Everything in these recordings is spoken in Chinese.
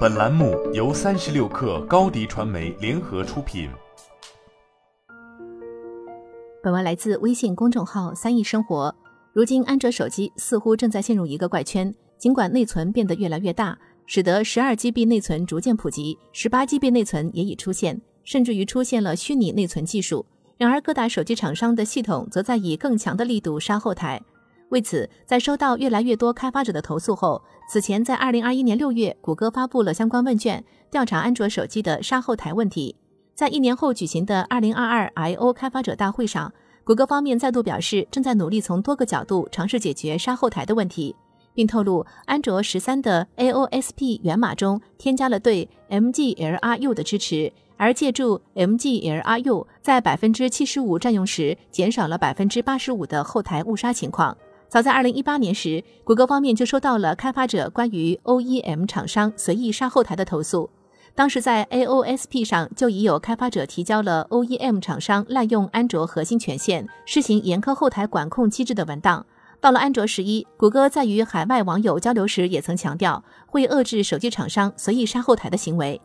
本栏目由三十六氪高低传媒联合出品。本文来自微信公众号“三亿生活”。如今，安卓手机似乎正在陷入一个怪圈。尽管内存变得越来越大，使得十二 GB 内存逐渐普及，十八 GB 内存也已出现，甚至于出现了虚拟内存技术。然而，各大手机厂商的系统则在以更强的力度杀后台。为此，在收到越来越多开发者的投诉后，此前在二零二一年六月，谷歌发布了相关问卷，调查安卓手机的杀后台问题。在一年后举行的二零二二 I/O 开发者大会上，谷歌方面再度表示，正在努力从多个角度尝试解决杀后台的问题。并透露，安卓十三的 AOSP 源码中添加了对 MGLRU 的支持，而借助 MGLRU 在百分之七十五占用时，减少了百分之八十五的后台误杀情况。早在二零一八年时，谷歌方面就收到了开发者关于 OEM 厂商随意杀后台的投诉，当时在 AOSP 上就已有开发者提交了 OEM 厂商滥用安卓核心权限、施行严苛后台管控机制的文档。到了安卓十一，谷歌在与海外网友交流时也曾强调，会遏制手机厂商随意杀后台的行为。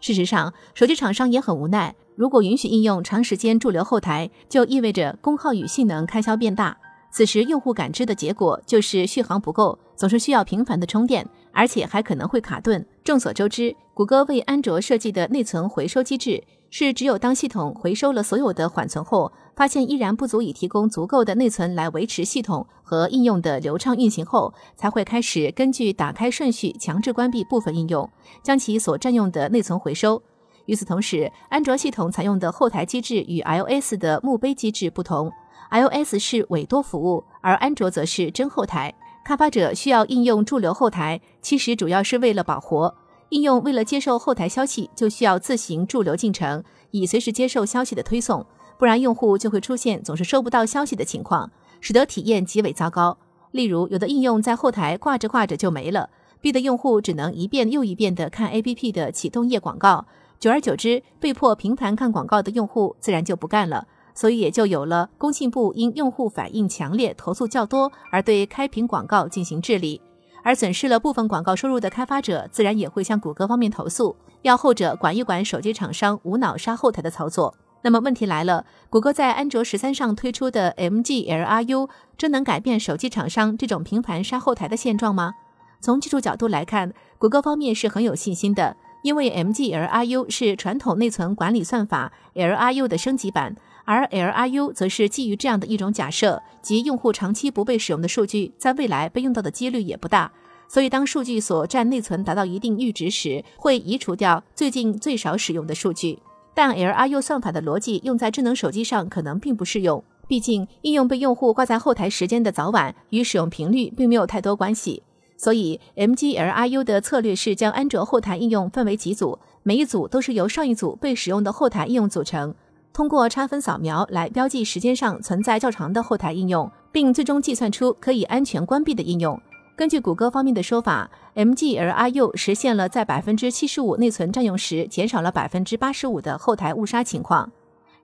事实上，手机厂商也很无奈，如果允许应用长时间驻留后台，就意味着功耗与性能开销变大。此时用户感知的结果就是续航不够，总是需要频繁的充电，而且还可能会卡顿。众所周知，谷歌为安卓设计的内存回收机制。是只有当系统回收了所有的缓存后，发现依然不足以提供足够的内存来维持系统和应用的流畅运行后，才会开始根据打开顺序强制关闭部分应用，将其所占用的内存回收。与此同时，安卓系统采用的后台机制与 iOS 的墓碑机制不同，iOS 是委托服务，而安卓则是真后台。开发者需要应用驻留后台，其实主要是为了保活。应用为了接受后台消息，就需要自行驻留进程，以随时接受消息的推送，不然用户就会出现总是收不到消息的情况，使得体验极为糟糕。例如，有的应用在后台挂着挂着就没了，逼得用户只能一遍又一遍地看 APP 的启动页广告，久而久之，被迫频繁看广告的用户自然就不干了，所以也就有了工信部因用户反应强烈、投诉较多而对开屏广告进行治理。而损失了部分广告收入的开发者，自然也会向谷歌方面投诉，要后者管一管手机厂商无脑杀后台的操作。那么问题来了，谷歌在安卓十三上推出的 MGLRU 真能改变手机厂商这种频繁杀后台的现状吗？从技术角度来看，谷歌方面是很有信心的，因为 MGLRU 是传统内存管理算法 LRU 的升级版，而 LRU 则是基于这样的一种假设，即用户长期不被使用的数据，在未来被用到的几率也不大。所以，当数据所占内存达到一定阈值时，会移除掉最近最少使用的数据。但 LRU 算法的逻辑用在智能手机上可能并不适用，毕竟应用被用户挂在后台时间的早晚与使用频率并没有太多关系。所以，MGLRU 的策略是将安卓后台应用分为几组，每一组都是由上一组被使用的后台应用组成，通过差分扫描来标记时间上存在较长的后台应用，并最终计算出可以安全关闭的应用。根据谷歌方面的说法，MGLRU 实现了在百分之七十五内存占用时，减少了百分之八十五的后台误杀情况。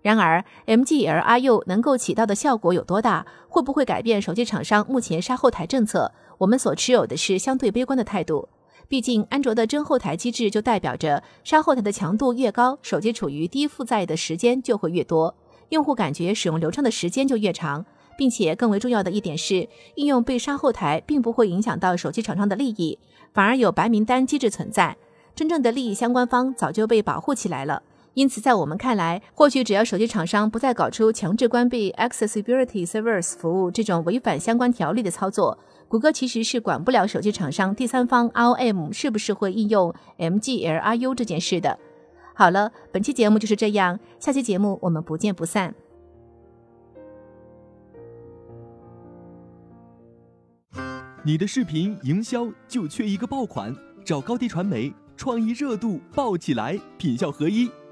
然而，MGLRU 能够起到的效果有多大？会不会改变手机厂商目前杀后台政策？我们所持有的是相对悲观的态度。毕竟，安卓的真后台机制就代表着杀后台的强度越高，手机处于低负载的时间就会越多，用户感觉使用流畅的时间就越长。并且更为重要的一点是，应用被杀后台并不会影响到手机厂商的利益，反而有白名单机制存在，真正的利益相关方早就被保护起来了。因此，在我们看来，或许只要手机厂商不再搞出强制关闭 Accessibility Service 服务这种违反相关条例的操作，谷歌其实是管不了手机厂商第三方 ROM 是不是会应用 MGLRU 这件事的。好了，本期节目就是这样，下期节目我们不见不散。你的视频营销就缺一个爆款，找高低传媒，创意热度爆起来，品效合一